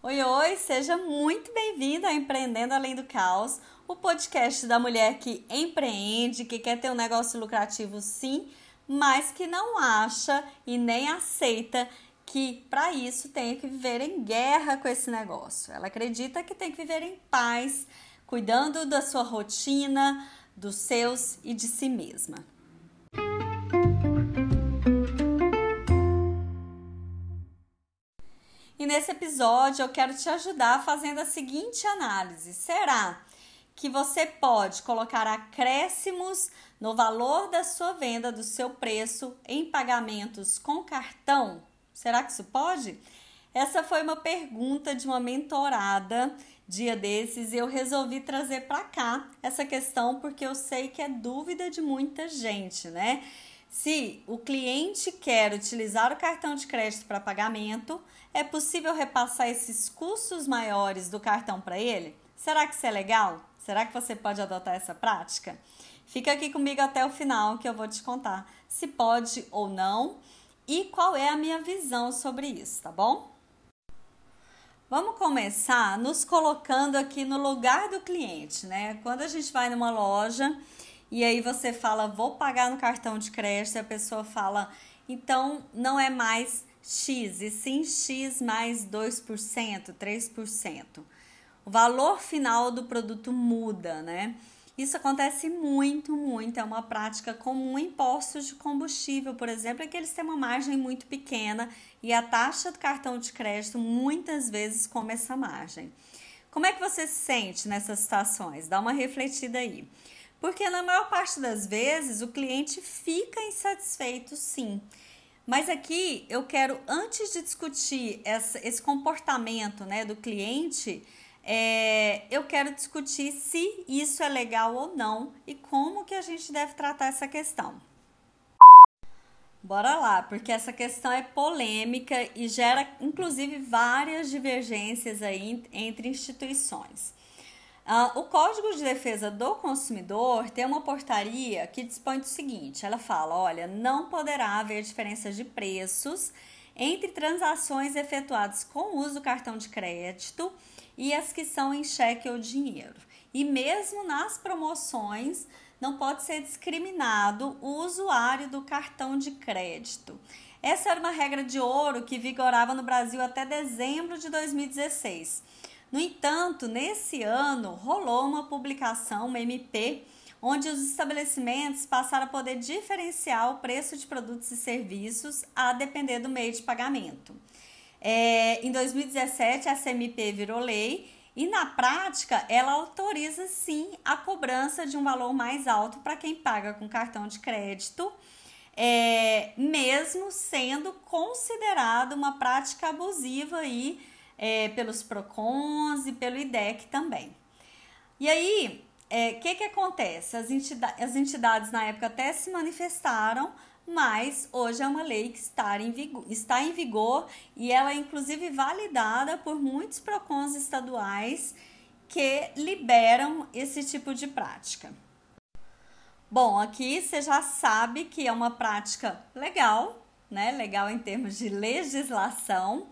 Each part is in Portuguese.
Oi, oi, seja muito bem-vindo a Empreendendo Além do Caos, o podcast da mulher que empreende, que quer ter um negócio lucrativo sim, mas que não acha e nem aceita que para isso tem que viver em guerra com esse negócio. Ela acredita que tem que viver em paz, cuidando da sua rotina, dos seus e de si mesma. Nesse episódio eu quero te ajudar fazendo a seguinte análise: será que você pode colocar acréscimos no valor da sua venda, do seu preço, em pagamentos com cartão? Será que isso pode? Essa foi uma pergunta de uma mentorada dia desses e eu resolvi trazer para cá essa questão porque eu sei que é dúvida de muita gente, né? Se o cliente quer utilizar o cartão de crédito para pagamento, é possível repassar esses custos maiores do cartão para ele? Será que isso é legal? Será que você pode adotar essa prática? Fica aqui comigo até o final que eu vou te contar se pode ou não e qual é a minha visão sobre isso, tá bom? Vamos começar nos colocando aqui no lugar do cliente, né? Quando a gente vai numa loja e aí você fala, vou pagar no cartão de crédito, e a pessoa fala, então não é mais X, e sim X mais 2%, 3%. O valor final do produto muda, né? Isso acontece muito, muito. É uma prática comum em postos de combustível, por exemplo, é que eles têm uma margem muito pequena e a taxa do cartão de crédito muitas vezes come essa margem. Como é que você se sente nessas situações? Dá uma refletida aí. Porque na maior parte das vezes o cliente fica insatisfeito, sim. Mas aqui eu quero, antes de discutir essa, esse comportamento né, do cliente, é, eu quero discutir se isso é legal ou não e como que a gente deve tratar essa questão. Bora lá, porque essa questão é polêmica e gera inclusive várias divergências aí entre instituições. Uh, o Código de Defesa do Consumidor tem uma portaria que dispõe do seguinte: ela fala, olha, não poderá haver diferença de preços entre transações efetuadas com uso do cartão de crédito e as que são em cheque ou dinheiro. E mesmo nas promoções, não pode ser discriminado o usuário do cartão de crédito. Essa era uma regra de ouro que vigorava no Brasil até dezembro de 2016. No entanto, nesse ano rolou uma publicação, uma MP, onde os estabelecimentos passaram a poder diferenciar o preço de produtos e serviços a depender do meio de pagamento. É, em 2017, a MP virou lei e, na prática, ela autoriza sim a cobrança de um valor mais alto para quem paga com cartão de crédito, é, mesmo sendo considerado uma prática abusiva aí é, pelos PROCONs e pelo IDEC também. E aí, o é, que, que acontece? As, entidades, as entidades na época até se manifestaram, mas hoje é uma lei que está em vigor, está em vigor e ela é inclusive validada por muitos PROCONs estaduais que liberam esse tipo de prática. Bom, aqui você já sabe que é uma prática legal, né? Legal em termos de legislação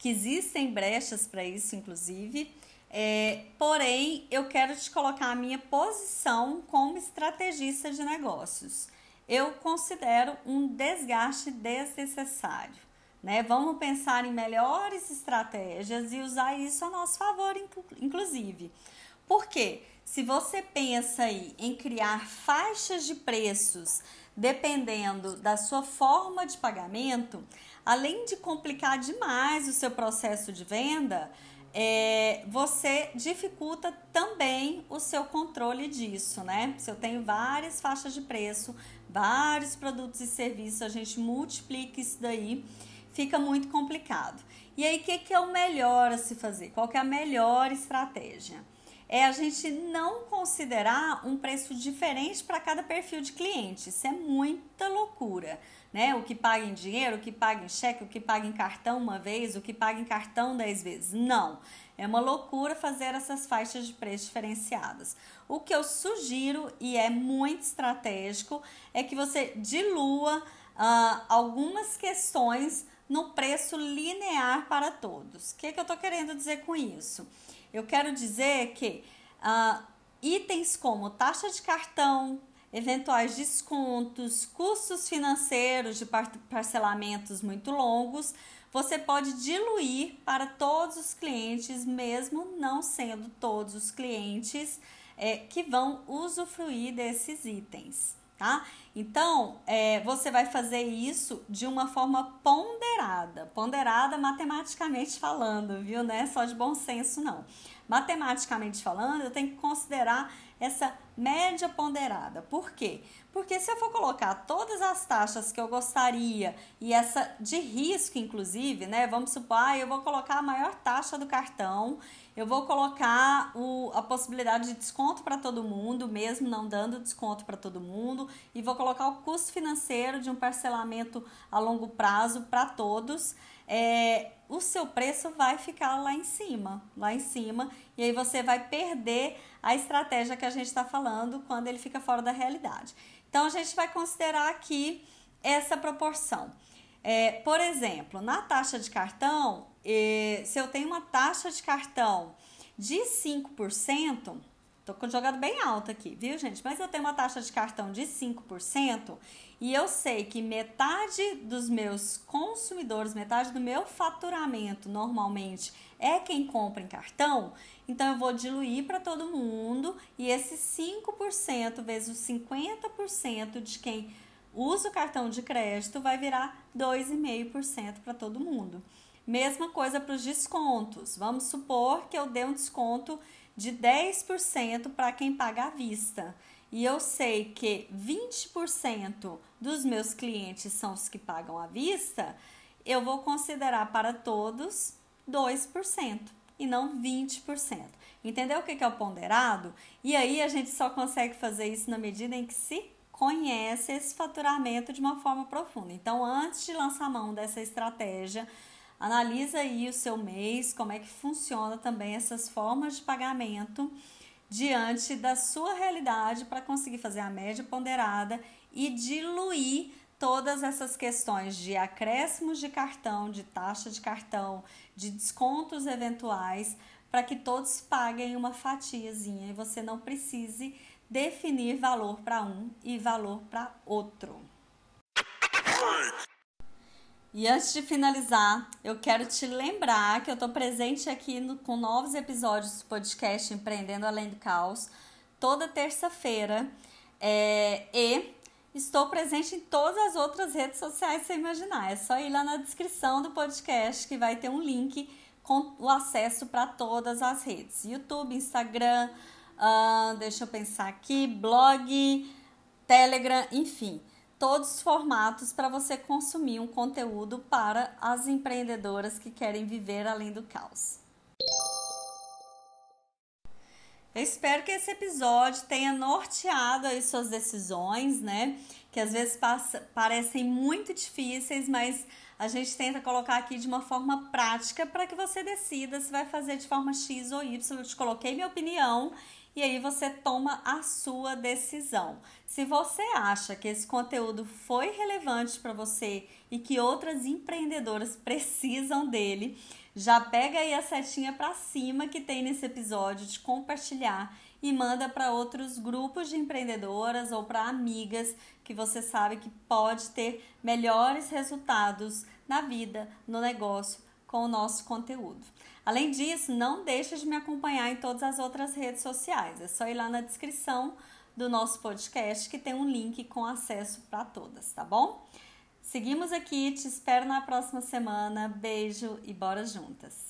que existem brechas para isso, inclusive. É, porém, eu quero te colocar a minha posição como estrategista de negócios. Eu considero um desgaste desnecessário. Né? Vamos pensar em melhores estratégias e usar isso a nosso favor, inclusive. Por quê? Se você pensa aí em criar faixas de preços dependendo da sua forma de pagamento, além de complicar demais o seu processo de venda, é, você dificulta também o seu controle disso, né? Se eu tenho várias faixas de preço, vários produtos e serviços, a gente multiplica isso daí, fica muito complicado. E aí, o que, que é o melhor a se fazer? Qual que é a melhor estratégia? É a gente não considerar um preço diferente para cada perfil de cliente. Isso é muita loucura, né? O que paga em dinheiro, o que paga em cheque, o que paga em cartão uma vez, o que paga em cartão dez vezes. Não. É uma loucura fazer essas faixas de preço diferenciadas. O que eu sugiro, e é muito estratégico, é que você dilua uh, algumas questões no preço linear para todos. O que, que eu estou querendo dizer com isso? Eu quero dizer que uh, itens como taxa de cartão, eventuais descontos, custos financeiros de parcelamentos muito longos, você pode diluir para todos os clientes, mesmo não sendo todos os clientes é, que vão usufruir desses itens tá? Então, é, você vai fazer isso de uma forma ponderada, ponderada matematicamente falando, viu? Não é só de bom senso, não. Matematicamente falando, eu tenho que considerar essa média ponderada. Por quê? Porque se eu for colocar todas as taxas que eu gostaria e essa de risco, inclusive, né? Vamos supor, ah, eu vou colocar a maior taxa do cartão, eu vou colocar o, a possibilidade de desconto para todo mundo, mesmo não dando desconto para todo mundo, e vou colocar o custo financeiro de um parcelamento a longo prazo para todos. É, o seu preço vai ficar lá em cima, lá em cima, e aí você vai perder a estratégia que a gente está falando quando ele fica fora da realidade. Então, a gente vai considerar aqui essa proporção. É, por exemplo, na taxa de cartão, eh, se eu tenho uma taxa de cartão de 5%, tô jogando bem alto aqui, viu, gente? Mas eu tenho uma taxa de cartão de 5% e eu sei que metade dos meus consumidores, metade do meu faturamento normalmente é quem compra em cartão, então eu vou diluir para todo mundo e esse 5% vezes os 50% de quem usa o cartão de crédito vai virar 2,5% para todo mundo. Mesma coisa para os descontos. Vamos supor que eu dê um desconto de 10% para quem paga à vista. E eu sei que 20% dos meus clientes são os que pagam à vista, eu vou considerar para todos 2% e não 20%. Entendeu o que é o ponderado? E aí a gente só consegue fazer isso na medida em que se conhece esse faturamento de uma forma profunda. Então, antes de lançar mão dessa estratégia, analisa aí o seu mês, como é que funciona também essas formas de pagamento diante da sua realidade para conseguir fazer a média ponderada e diluir todas essas questões de acréscimos de cartão, de taxa de cartão, de descontos eventuais, para que todos paguem uma fatiazinha e você não precise definir valor para um e valor para outro. E antes de finalizar, eu quero te lembrar que eu estou presente aqui no, com novos episódios do podcast Empreendendo Além do Caos, toda terça-feira. É, e estou presente em todas as outras redes sociais, você imaginar. É só ir lá na descrição do podcast que vai ter um link com o acesso para todas as redes: YouTube, Instagram, uh, deixa eu pensar aqui, blog, Telegram, enfim todos os formatos para você consumir um conteúdo para as empreendedoras que querem viver além do caos. Eu espero que esse episódio tenha norteado aí suas decisões, né? Que às vezes passa, parecem muito difíceis, mas a gente tenta colocar aqui de uma forma prática para que você decida se vai fazer de forma X ou Y. Eu te coloquei minha opinião e aí você toma a sua decisão. Se você acha que esse conteúdo foi relevante para você e que outras empreendedoras precisam dele, já pega aí a setinha para cima que tem nesse episódio de compartilhar e manda para outros grupos de empreendedoras ou para amigas que você sabe que pode ter melhores resultados na vida, no negócio com o nosso conteúdo. Além disso, não deixe de me acompanhar em todas as outras redes sociais. É só ir lá na descrição do nosso podcast que tem um link com acesso para todas, tá bom? Seguimos aqui, te espero na próxima semana. Beijo e bora juntas!